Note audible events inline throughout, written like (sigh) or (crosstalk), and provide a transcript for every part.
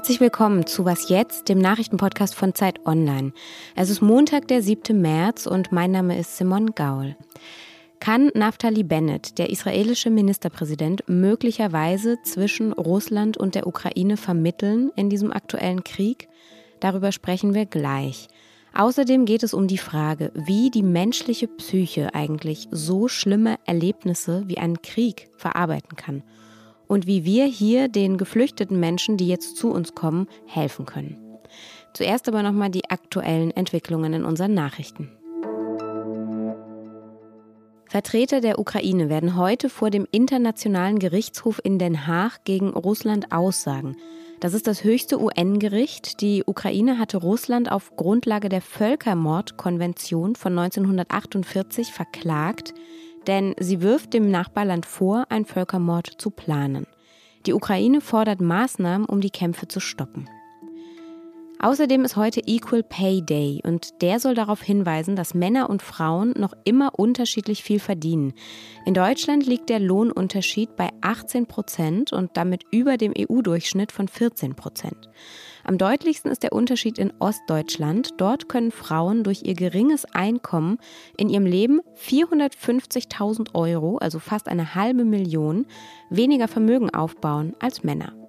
Herzlich willkommen zu Was jetzt, dem Nachrichtenpodcast von Zeit Online. Es ist Montag, der 7. März und mein Name ist Simon Gaul. Kann Naftali Bennett, der israelische Ministerpräsident, möglicherweise zwischen Russland und der Ukraine vermitteln in diesem aktuellen Krieg? Darüber sprechen wir gleich. Außerdem geht es um die Frage, wie die menschliche Psyche eigentlich so schlimme Erlebnisse wie einen Krieg verarbeiten kann und wie wir hier den geflüchteten Menschen, die jetzt zu uns kommen, helfen können. Zuerst aber nochmal die aktuellen Entwicklungen in unseren Nachrichten. Vertreter der Ukraine werden heute vor dem Internationalen Gerichtshof in Den Haag gegen Russland aussagen. Das ist das höchste UN-Gericht. Die Ukraine hatte Russland auf Grundlage der Völkermordkonvention von 1948 verklagt, denn sie wirft dem Nachbarland vor, einen Völkermord zu planen. Die Ukraine fordert Maßnahmen, um die Kämpfe zu stoppen. Außerdem ist heute Equal Pay Day und der soll darauf hinweisen, dass Männer und Frauen noch immer unterschiedlich viel verdienen. In Deutschland liegt der Lohnunterschied bei 18 Prozent und damit über dem EU-Durchschnitt von 14 Prozent. Am deutlichsten ist der Unterschied in Ostdeutschland. Dort können Frauen durch ihr geringes Einkommen in ihrem Leben 450.000 Euro, also fast eine halbe Million, weniger Vermögen aufbauen als Männer.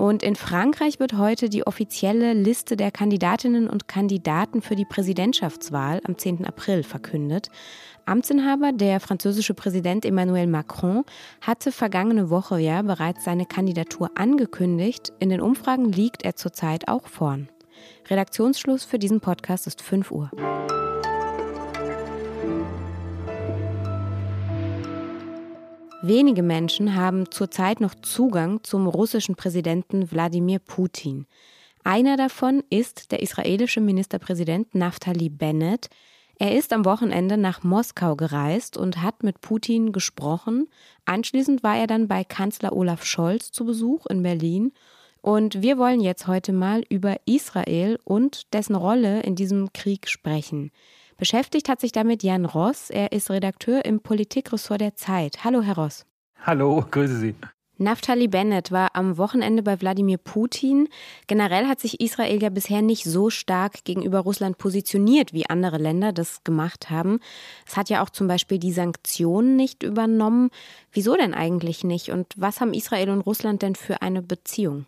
Und in Frankreich wird heute die offizielle Liste der Kandidatinnen und Kandidaten für die Präsidentschaftswahl am 10. April verkündet. Amtsinhaber, der französische Präsident Emmanuel Macron, hatte vergangene Woche ja bereits seine Kandidatur angekündigt. In den Umfragen liegt er zurzeit auch vorn. Redaktionsschluss für diesen Podcast ist 5 Uhr. Wenige Menschen haben zurzeit noch Zugang zum russischen Präsidenten Wladimir Putin. Einer davon ist der israelische Ministerpräsident Naftali Bennett. Er ist am Wochenende nach Moskau gereist und hat mit Putin gesprochen. Anschließend war er dann bei Kanzler Olaf Scholz zu Besuch in Berlin. Und wir wollen jetzt heute mal über Israel und dessen Rolle in diesem Krieg sprechen. Beschäftigt hat sich damit Jan Ross. Er ist Redakteur im Politikressort der Zeit. Hallo, Herr Ross. Hallo, grüße Sie. Naftali Bennett war am Wochenende bei Wladimir Putin. Generell hat sich Israel ja bisher nicht so stark gegenüber Russland positioniert, wie andere Länder das gemacht haben. Es hat ja auch zum Beispiel die Sanktionen nicht übernommen. Wieso denn eigentlich nicht? Und was haben Israel und Russland denn für eine Beziehung?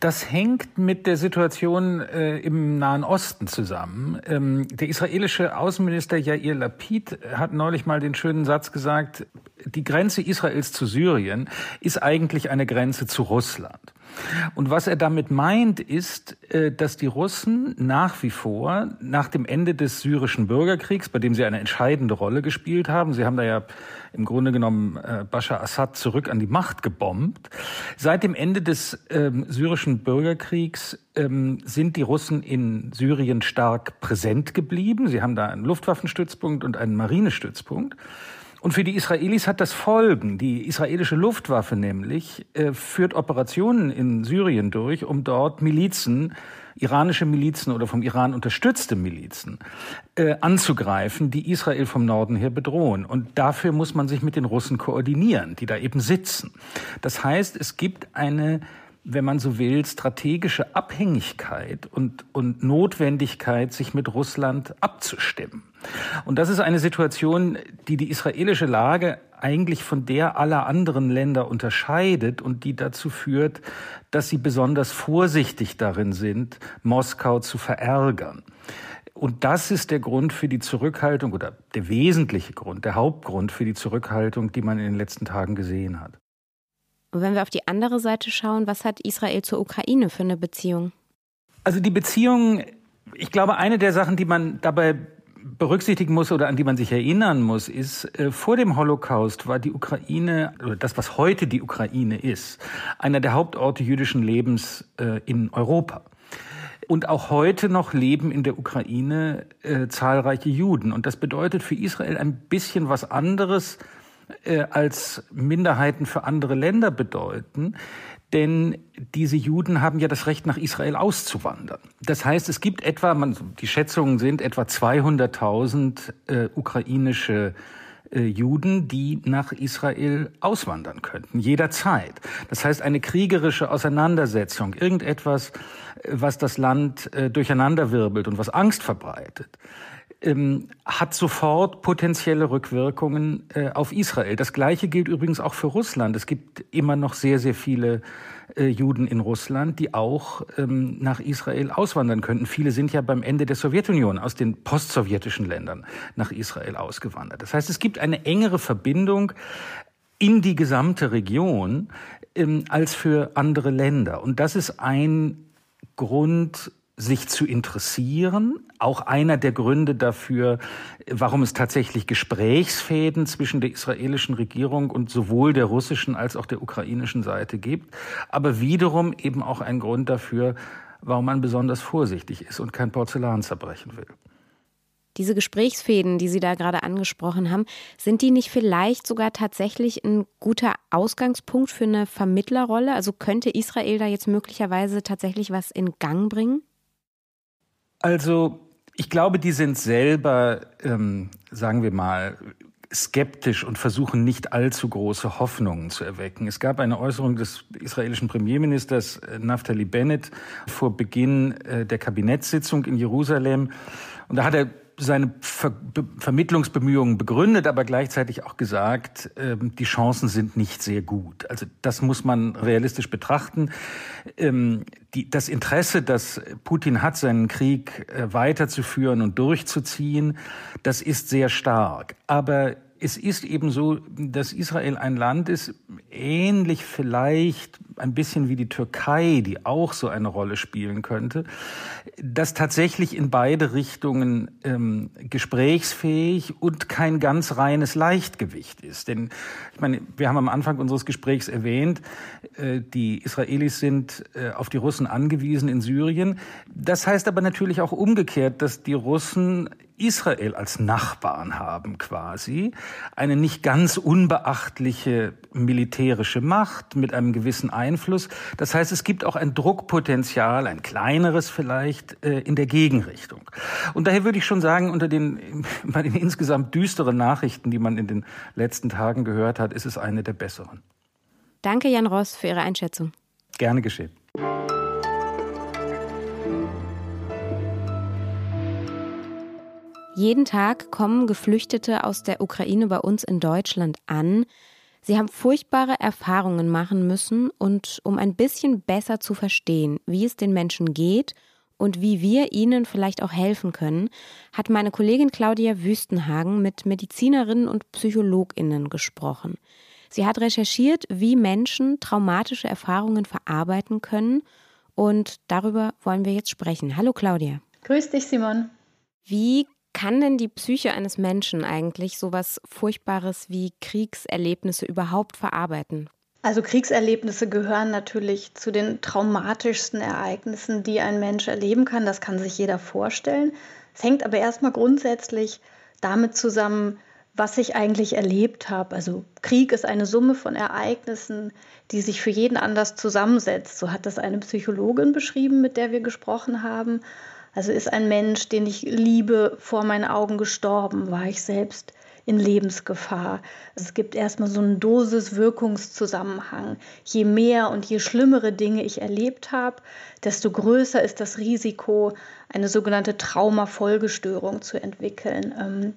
Das hängt mit der Situation äh, im Nahen Osten zusammen. Ähm, der israelische Außenminister Yair Lapid hat neulich mal den schönen Satz gesagt, die Grenze Israels zu Syrien ist eigentlich eine Grenze zu Russland. Und was er damit meint, ist, äh, dass die Russen nach wie vor, nach dem Ende des syrischen Bürgerkriegs, bei dem sie eine entscheidende Rolle gespielt haben, sie haben da ja im Grunde genommen äh, Bashar Assad zurück an die Macht gebombt, seit dem Ende des ähm, syrischen Bürgerkriegs ähm, sind die Russen in Syrien stark präsent geblieben. Sie haben da einen Luftwaffenstützpunkt und einen Marinestützpunkt. Und für die Israelis hat das Folgen. Die israelische Luftwaffe nämlich äh, führt Operationen in Syrien durch, um dort Milizen, iranische Milizen oder vom Iran unterstützte Milizen äh, anzugreifen, die Israel vom Norden her bedrohen. Und dafür muss man sich mit den Russen koordinieren, die da eben sitzen. Das heißt, es gibt eine wenn man so will, strategische Abhängigkeit und, und Notwendigkeit, sich mit Russland abzustimmen. Und das ist eine Situation, die die israelische Lage eigentlich von der aller anderen Länder unterscheidet und die dazu führt, dass sie besonders vorsichtig darin sind, Moskau zu verärgern. Und das ist der Grund für die Zurückhaltung oder der wesentliche Grund, der Hauptgrund für die Zurückhaltung, die man in den letzten Tagen gesehen hat. Und wenn wir auf die andere Seite schauen, was hat Israel zur Ukraine für eine Beziehung? Also die Beziehung, ich glaube, eine der Sachen, die man dabei berücksichtigen muss oder an die man sich erinnern muss, ist, äh, vor dem Holocaust war die Ukraine, oder das, was heute die Ukraine ist, einer der Hauptorte jüdischen Lebens äh, in Europa. Und auch heute noch leben in der Ukraine äh, zahlreiche Juden. Und das bedeutet für Israel ein bisschen was anderes als Minderheiten für andere Länder bedeuten. Denn diese Juden haben ja das Recht, nach Israel auszuwandern. Das heißt, es gibt etwa, man, die Schätzungen sind etwa 200.000 äh, ukrainische äh, Juden, die nach Israel auswandern könnten, jederzeit. Das heißt, eine kriegerische Auseinandersetzung, irgendetwas, äh, was das Land äh, durcheinanderwirbelt und was Angst verbreitet, ähm, hat sofort potenzielle Rückwirkungen äh, auf Israel. Das Gleiche gilt übrigens auch für Russland. Es gibt immer noch sehr, sehr viele äh, Juden in Russland, die auch ähm, nach Israel auswandern könnten. Viele sind ja beim Ende der Sowjetunion aus den postsowjetischen Ländern nach Israel ausgewandert. Das heißt, es gibt eine engere Verbindung in die gesamte Region ähm, als für andere Länder. Und das ist ein Grund, sich zu interessieren. Auch einer der Gründe dafür, warum es tatsächlich Gesprächsfäden zwischen der israelischen Regierung und sowohl der russischen als auch der ukrainischen Seite gibt. Aber wiederum eben auch ein Grund dafür, warum man besonders vorsichtig ist und kein Porzellan zerbrechen will. Diese Gesprächsfäden, die Sie da gerade angesprochen haben, sind die nicht vielleicht sogar tatsächlich ein guter Ausgangspunkt für eine Vermittlerrolle? Also könnte Israel da jetzt möglicherweise tatsächlich was in Gang bringen? Also ich glaube, die sind selber, ähm, sagen wir mal, skeptisch und versuchen nicht allzu große Hoffnungen zu erwecken. Es gab eine Äußerung des israelischen Premierministers äh, Naftali Bennett vor Beginn äh, der Kabinettssitzung in Jerusalem. Und da hat er seine Ver Vermittlungsbemühungen begründet, aber gleichzeitig auch gesagt, ähm, die Chancen sind nicht sehr gut. Also das muss man realistisch betrachten. Ähm, die, das Interesse, das Putin hat, seinen Krieg äh, weiterzuführen und durchzuziehen, das ist sehr stark. Aber es ist eben so, dass Israel ein Land ist, ähnlich vielleicht ein bisschen wie die Türkei, die auch so eine Rolle spielen könnte, das tatsächlich in beide Richtungen ähm, gesprächsfähig und kein ganz reines Leichtgewicht ist. Denn ich meine, wir haben am Anfang unseres Gesprächs erwähnt, äh, die Israelis sind äh, auf die Russen angewiesen in Syrien. Das heißt aber natürlich auch umgekehrt, dass die Russen Israel als Nachbarn haben quasi, eine nicht ganz unbeachtliche militärische Macht mit einem gewissen Einfluss. Das heißt, es gibt auch ein Druckpotenzial, ein kleineres vielleicht, äh, in der Gegenrichtung. Und daher würde ich schon sagen, unter den, (laughs) bei den insgesamt düsteren Nachrichten, die man in den letzten Tagen gehört hat, ist es eine der besseren. Danke, Jan Ross, für Ihre Einschätzung. Gerne geschehen. Jeden Tag kommen Geflüchtete aus der Ukraine bei uns in Deutschland an. Sie haben furchtbare Erfahrungen machen müssen und um ein bisschen besser zu verstehen, wie es den Menschen geht und wie wir ihnen vielleicht auch helfen können, hat meine Kollegin Claudia Wüstenhagen mit Medizinerinnen und Psychologinnen gesprochen. Sie hat recherchiert, wie Menschen traumatische Erfahrungen verarbeiten können und darüber wollen wir jetzt sprechen. Hallo Claudia. Grüß dich, Simon. Wie kann denn die Psyche eines Menschen eigentlich sowas Furchtbares wie Kriegserlebnisse überhaupt verarbeiten? Also Kriegserlebnisse gehören natürlich zu den traumatischsten Ereignissen, die ein Mensch erleben kann. Das kann sich jeder vorstellen. Es hängt aber erstmal grundsätzlich damit zusammen, was ich eigentlich erlebt habe. Also Krieg ist eine Summe von Ereignissen, die sich für jeden anders zusammensetzt. So hat das eine Psychologin beschrieben, mit der wir gesprochen haben. Also ist ein Mensch, den ich liebe, vor meinen Augen gestorben, war ich selbst in Lebensgefahr. Es gibt erstmal so einen Dosis-Wirkungszusammenhang. Je mehr und je schlimmere Dinge ich erlebt habe, desto größer ist das Risiko, eine sogenannte Traumafolgestörung zu entwickeln. Ähm,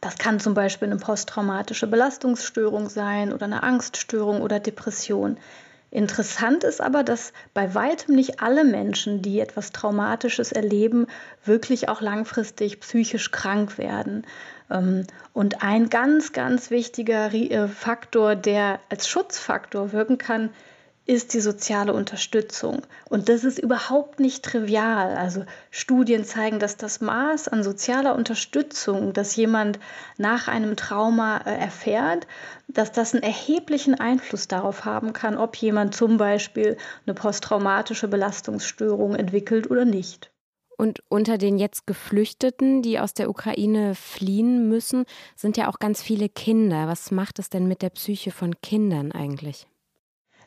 das kann zum Beispiel eine posttraumatische Belastungsstörung sein oder eine Angststörung oder Depression. Interessant ist aber, dass bei weitem nicht alle Menschen, die etwas Traumatisches erleben, wirklich auch langfristig psychisch krank werden. Ähm, und ein ganz, ganz wichtiger äh, Faktor, der als Schutzfaktor wirken kann, ist die soziale Unterstützung. Und das ist überhaupt nicht trivial. Also Studien zeigen, dass das Maß an sozialer Unterstützung, das jemand nach einem Trauma äh, erfährt, dass das einen erheblichen Einfluss darauf haben kann, ob jemand zum Beispiel eine posttraumatische Belastungsstörung entwickelt oder nicht. Und unter den jetzt Geflüchteten, die aus der Ukraine fliehen müssen, sind ja auch ganz viele Kinder. Was macht es denn mit der Psyche von Kindern eigentlich?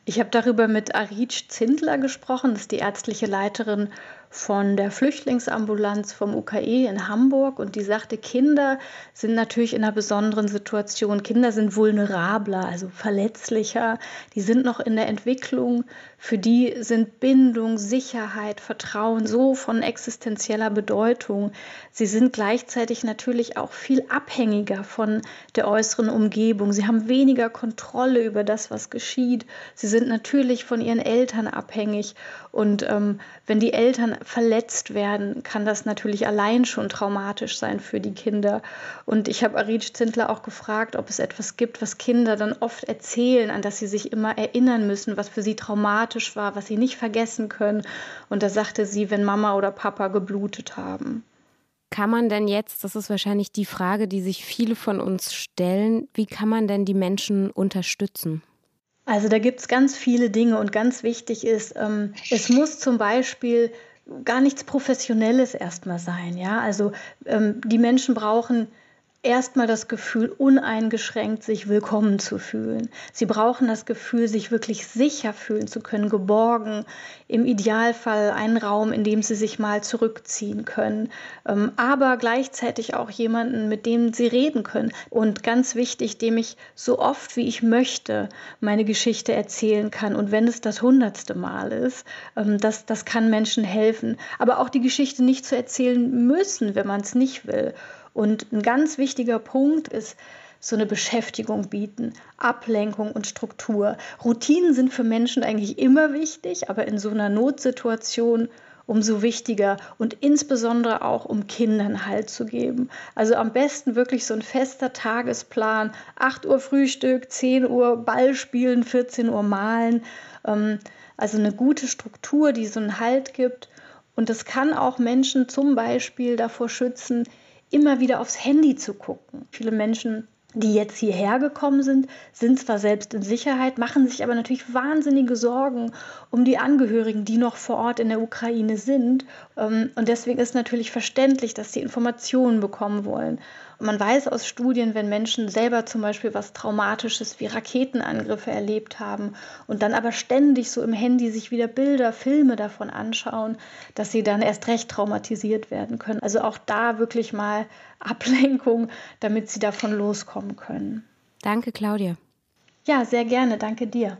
Ich habe darüber mit Aritsch Zindler gesprochen, das ist die ärztliche Leiterin von der Flüchtlingsambulanz vom UKE in Hamburg und die sagte, Kinder sind natürlich in einer besonderen Situation. Kinder sind vulnerabler, also verletzlicher. Die sind noch in der Entwicklung. Für die sind Bindung, Sicherheit, Vertrauen so von existenzieller Bedeutung. Sie sind gleichzeitig natürlich auch viel abhängiger von der äußeren Umgebung. Sie haben weniger Kontrolle über das, was geschieht. Sie sind natürlich von ihren Eltern abhängig. Und ähm, wenn die Eltern verletzt werden, kann das natürlich allein schon traumatisch sein für die Kinder. Und ich habe Aritsch Zindler auch gefragt, ob es etwas gibt, was Kinder dann oft erzählen, an das sie sich immer erinnern müssen, was für sie traumatisch war, was sie nicht vergessen können. Und da sagte sie, wenn Mama oder Papa geblutet haben. Kann man denn jetzt, das ist wahrscheinlich die Frage, die sich viele von uns stellen, wie kann man denn die Menschen unterstützen? Also da gibt es ganz viele Dinge und ganz wichtig ist, ähm, es muss zum Beispiel gar nichts Professionelles erstmal sein. Ja? Also ähm, die Menschen brauchen erstmal das Gefühl, uneingeschränkt sich willkommen zu fühlen. Sie brauchen das Gefühl, sich wirklich sicher fühlen zu können, geborgen, im Idealfall einen Raum, in dem sie sich mal zurückziehen können, ähm, aber gleichzeitig auch jemanden, mit dem sie reden können. Und ganz wichtig, dem ich so oft wie ich möchte meine Geschichte erzählen kann. Und wenn es das hundertste Mal ist, ähm, das, das kann Menschen helfen. Aber auch die Geschichte nicht zu erzählen müssen, wenn man es nicht will. Und ein ganz wichtiger Punkt ist, so eine Beschäftigung bieten, Ablenkung und Struktur. Routinen sind für Menschen eigentlich immer wichtig, aber in so einer Notsituation umso wichtiger und insbesondere auch um Kindern Halt zu geben. Also am besten wirklich so ein fester Tagesplan, 8 Uhr Frühstück, 10 Uhr Ball spielen, 14 Uhr malen. Ähm, also eine gute Struktur, die so einen Halt gibt. Und das kann auch Menschen zum Beispiel davor schützen, immer wieder aufs Handy zu gucken. Viele Menschen, die jetzt hierher gekommen sind, sind zwar selbst in Sicherheit, machen sich aber natürlich wahnsinnige Sorgen um die Angehörigen, die noch vor Ort in der Ukraine sind. Ähm, und deswegen ist natürlich verständlich, dass sie Informationen bekommen wollen. Man weiß aus Studien, wenn Menschen selber zum Beispiel was Traumatisches wie Raketenangriffe erlebt haben und dann aber ständig so im Handy sich wieder Bilder, Filme davon anschauen, dass sie dann erst recht traumatisiert werden können. Also auch da wirklich mal (laughs) Ablenkung, damit sie davon loskommen können. Danke, Claudia. Ja, sehr gerne. Danke dir.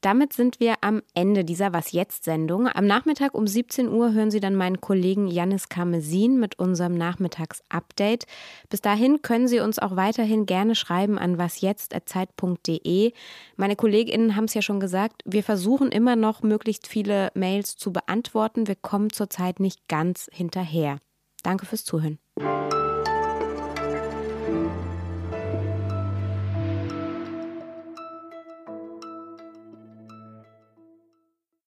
Damit sind wir am Ende dieser Was jetzt Sendung. Am Nachmittag um 17 Uhr hören Sie dann meinen Kollegen Janis Karmesin mit unserem Nachmittagsupdate. Bis dahin können Sie uns auch weiterhin gerne schreiben an wasjetzt@zeit.de. Meine Kolleginnen haben es ja schon gesagt, wir versuchen immer noch möglichst viele Mails zu beantworten. Wir kommen zurzeit nicht ganz hinterher. Danke fürs Zuhören.